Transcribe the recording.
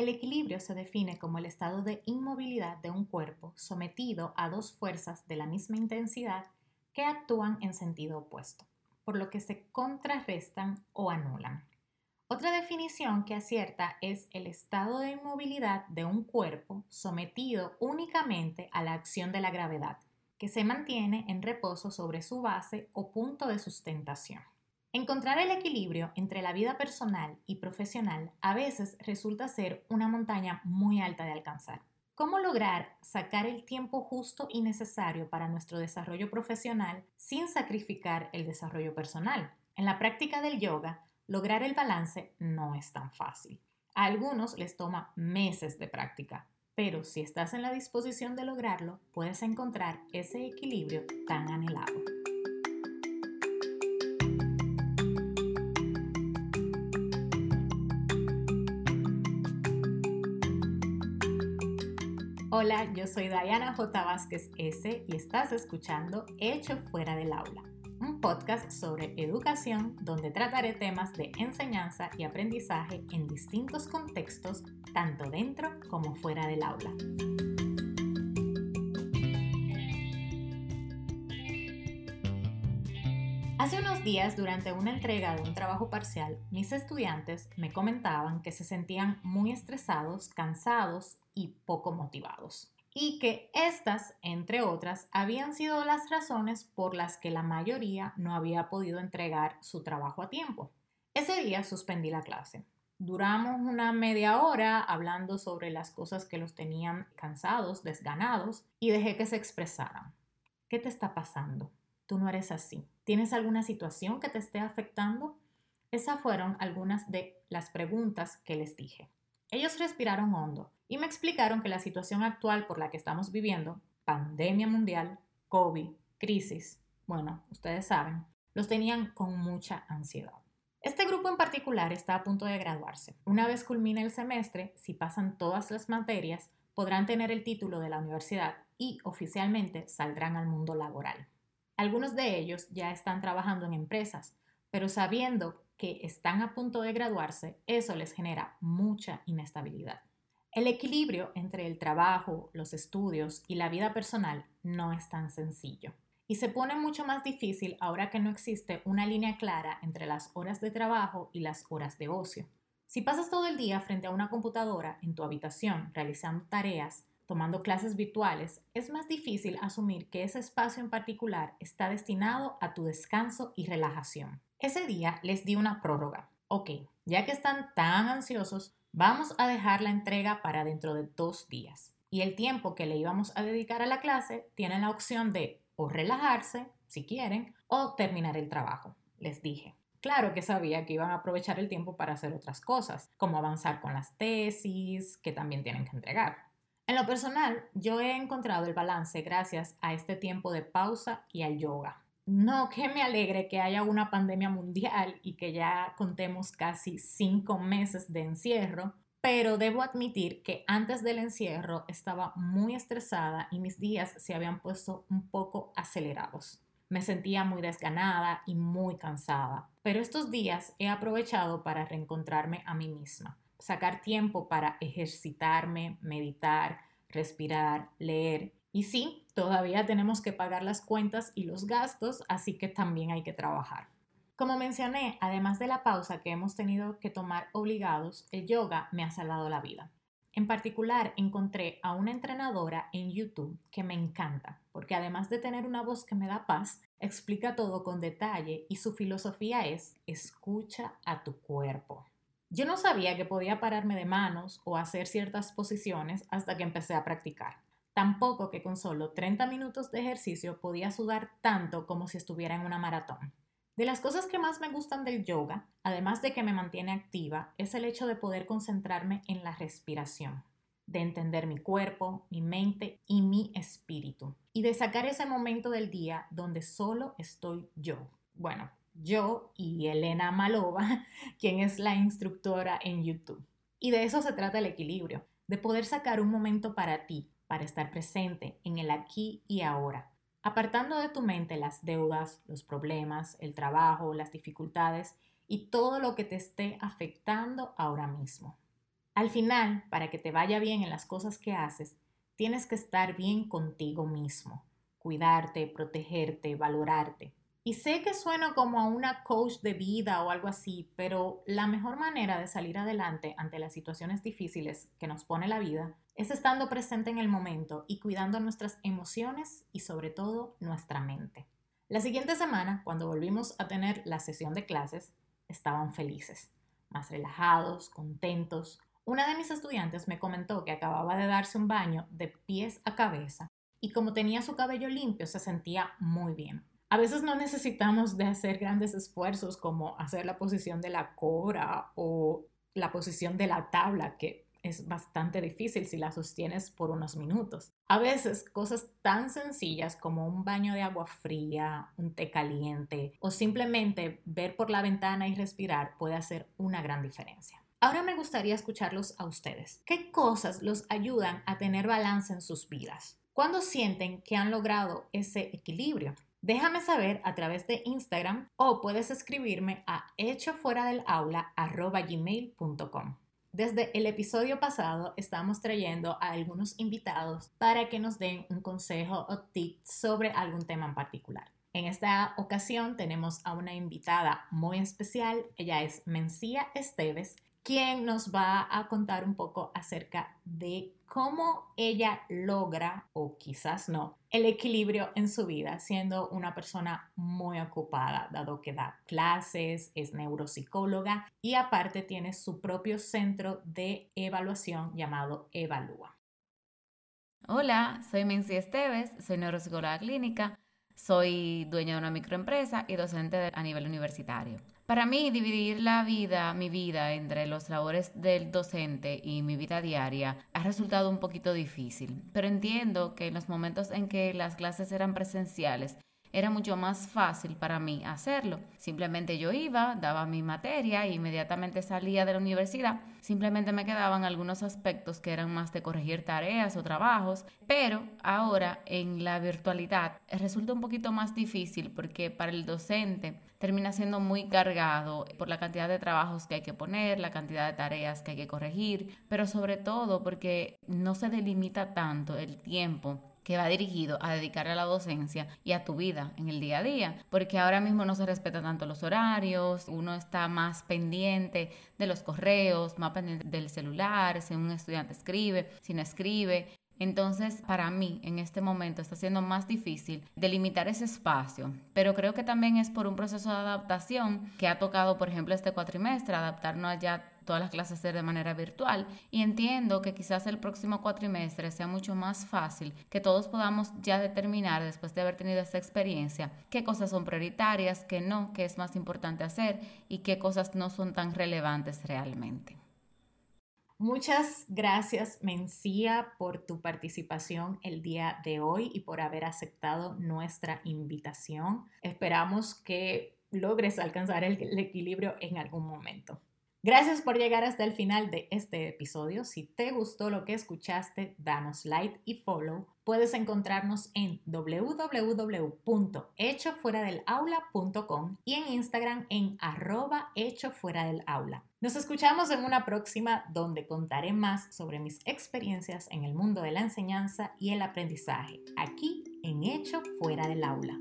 El equilibrio se define como el estado de inmovilidad de un cuerpo sometido a dos fuerzas de la misma intensidad que actúan en sentido opuesto, por lo que se contrarrestan o anulan. Otra definición que acierta es el estado de inmovilidad de un cuerpo sometido únicamente a la acción de la gravedad, que se mantiene en reposo sobre su base o punto de sustentación. Encontrar el equilibrio entre la vida personal y profesional a veces resulta ser una montaña muy alta de alcanzar. ¿Cómo lograr sacar el tiempo justo y necesario para nuestro desarrollo profesional sin sacrificar el desarrollo personal? En la práctica del yoga, lograr el balance no es tan fácil. A algunos les toma meses de práctica, pero si estás en la disposición de lograrlo, puedes encontrar ese equilibrio tan anhelado. Hola, yo soy Diana J. Vázquez S. y estás escuchando Hecho Fuera del Aula, un podcast sobre educación donde trataré temas de enseñanza y aprendizaje en distintos contextos, tanto dentro como fuera del aula. Hace unos días, durante una entrega de un trabajo parcial, mis estudiantes me comentaban que se sentían muy estresados, cansados y poco motivados. Y que estas, entre otras, habían sido las razones por las que la mayoría no había podido entregar su trabajo a tiempo. Ese día suspendí la clase. Duramos una media hora hablando sobre las cosas que los tenían cansados, desganados, y dejé que se expresaran. ¿Qué te está pasando? Tú no eres así. ¿Tienes alguna situación que te esté afectando? Esas fueron algunas de las preguntas que les dije. Ellos respiraron hondo y me explicaron que la situación actual por la que estamos viviendo, pandemia mundial, COVID, crisis, bueno, ustedes saben, los tenían con mucha ansiedad. Este grupo en particular está a punto de graduarse. Una vez culmine el semestre, si pasan todas las materias, podrán tener el título de la universidad y oficialmente saldrán al mundo laboral. Algunos de ellos ya están trabajando en empresas, pero sabiendo que están a punto de graduarse, eso les genera mucha inestabilidad. El equilibrio entre el trabajo, los estudios y la vida personal no es tan sencillo. Y se pone mucho más difícil ahora que no existe una línea clara entre las horas de trabajo y las horas de ocio. Si pasas todo el día frente a una computadora en tu habitación realizando tareas, tomando clases virtuales, es más difícil asumir que ese espacio en particular está destinado a tu descanso y relajación. Ese día les di una prórroga. Ok, ya que están tan ansiosos, vamos a dejar la entrega para dentro de dos días. Y el tiempo que le íbamos a dedicar a la clase tienen la opción de o relajarse, si quieren, o terminar el trabajo, les dije. Claro que sabía que iban a aprovechar el tiempo para hacer otras cosas, como avanzar con las tesis, que también tienen que entregar. En lo personal, yo he encontrado el balance gracias a este tiempo de pausa y al yoga. No que me alegre que haya una pandemia mundial y que ya contemos casi cinco meses de encierro, pero debo admitir que antes del encierro estaba muy estresada y mis días se habían puesto un poco acelerados. Me sentía muy desganada y muy cansada, pero estos días he aprovechado para reencontrarme a mí misma, sacar tiempo para ejercitarme, meditar, respirar, leer y sí, todavía tenemos que pagar las cuentas y los gastos, así que también hay que trabajar. Como mencioné, además de la pausa que hemos tenido que tomar obligados, el yoga me ha salvado la vida. En particular, encontré a una entrenadora en YouTube que me encanta, porque además de tener una voz que me da paz, explica todo con detalle y su filosofía es escucha a tu cuerpo. Yo no sabía que podía pararme de manos o hacer ciertas posiciones hasta que empecé a practicar. Tampoco que con solo 30 minutos de ejercicio podía sudar tanto como si estuviera en una maratón. De las cosas que más me gustan del yoga, además de que me mantiene activa, es el hecho de poder concentrarme en la respiración, de entender mi cuerpo, mi mente y mi espíritu, y de sacar ese momento del día donde solo estoy yo. Bueno, yo y Elena Malova, quien es la instructora en YouTube. Y de eso se trata el equilibrio, de poder sacar un momento para ti, para estar presente en el aquí y ahora, apartando de tu mente las deudas, los problemas, el trabajo, las dificultades y todo lo que te esté afectando ahora mismo. Al final, para que te vaya bien en las cosas que haces, tienes que estar bien contigo mismo, cuidarte, protegerte, valorarte. Y sé que suena como a una coach de vida o algo así, pero la mejor manera de salir adelante ante las situaciones difíciles que nos pone la vida es estando presente en el momento y cuidando nuestras emociones y sobre todo nuestra mente. La siguiente semana, cuando volvimos a tener la sesión de clases, estaban felices, más relajados, contentos. Una de mis estudiantes me comentó que acababa de darse un baño de pies a cabeza y como tenía su cabello limpio se sentía muy bien. A veces no necesitamos de hacer grandes esfuerzos como hacer la posición de la cobra o la posición de la tabla, que es bastante difícil si la sostienes por unos minutos. A veces cosas tan sencillas como un baño de agua fría, un té caliente o simplemente ver por la ventana y respirar puede hacer una gran diferencia. Ahora me gustaría escucharlos a ustedes. ¿Qué cosas los ayudan a tener balance en sus vidas? ¿Cuándo sienten que han logrado ese equilibrio? Déjame saber a través de Instagram o puedes escribirme a hechofuera-del-aula@gmail.com. Desde el episodio pasado estamos trayendo a algunos invitados para que nos den un consejo o tip sobre algún tema en particular. En esta ocasión tenemos a una invitada muy especial, ella es Mencía Esteves, quien nos va a contar un poco acerca de cómo ella logra, o quizás no, el equilibrio en su vida, siendo una persona muy ocupada, dado que da clases, es neuropsicóloga y aparte tiene su propio centro de evaluación llamado Evalúa. Hola, soy Mency Esteves, soy neuropsicóloga clínica, soy dueña de una microempresa y docente a nivel universitario. Para mí, dividir la vida, mi vida, entre los labores del docente y mi vida diaria ha resultado un poquito difícil, pero entiendo que en los momentos en que las clases eran presenciales, era mucho más fácil para mí hacerlo. Simplemente yo iba, daba mi materia e inmediatamente salía de la universidad. Simplemente me quedaban algunos aspectos que eran más de corregir tareas o trabajos, pero ahora en la virtualidad resulta un poquito más difícil porque para el docente termina siendo muy cargado por la cantidad de trabajos que hay que poner, la cantidad de tareas que hay que corregir, pero sobre todo porque no se delimita tanto el tiempo que va dirigido a dedicar a la docencia y a tu vida en el día a día, porque ahora mismo no se respetan tanto los horarios, uno está más pendiente de los correos, más pendiente del celular, si un estudiante escribe, si no escribe, entonces, para mí, en este momento está siendo más difícil delimitar ese espacio, pero creo que también es por un proceso de adaptación que ha tocado, por ejemplo, este cuatrimestre, adaptarnos ya todas las clases de manera virtual y entiendo que quizás el próximo cuatrimestre sea mucho más fácil que todos podamos ya determinar después de haber tenido esta experiencia qué cosas son prioritarias, qué no, qué es más importante hacer y qué cosas no son tan relevantes realmente. Muchas gracias, Mencía, por tu participación el día de hoy y por haber aceptado nuestra invitación. Esperamos que logres alcanzar el equilibrio en algún momento. Gracias por llegar hasta el final de este episodio. Si te gustó lo que escuchaste, danos like y follow. Puedes encontrarnos en www.hechofueradelaula.com y en Instagram en arroba hechofueradelaula. Nos escuchamos en una próxima donde contaré más sobre mis experiencias en el mundo de la enseñanza y el aprendizaje, aquí en Hecho Fuera del Aula.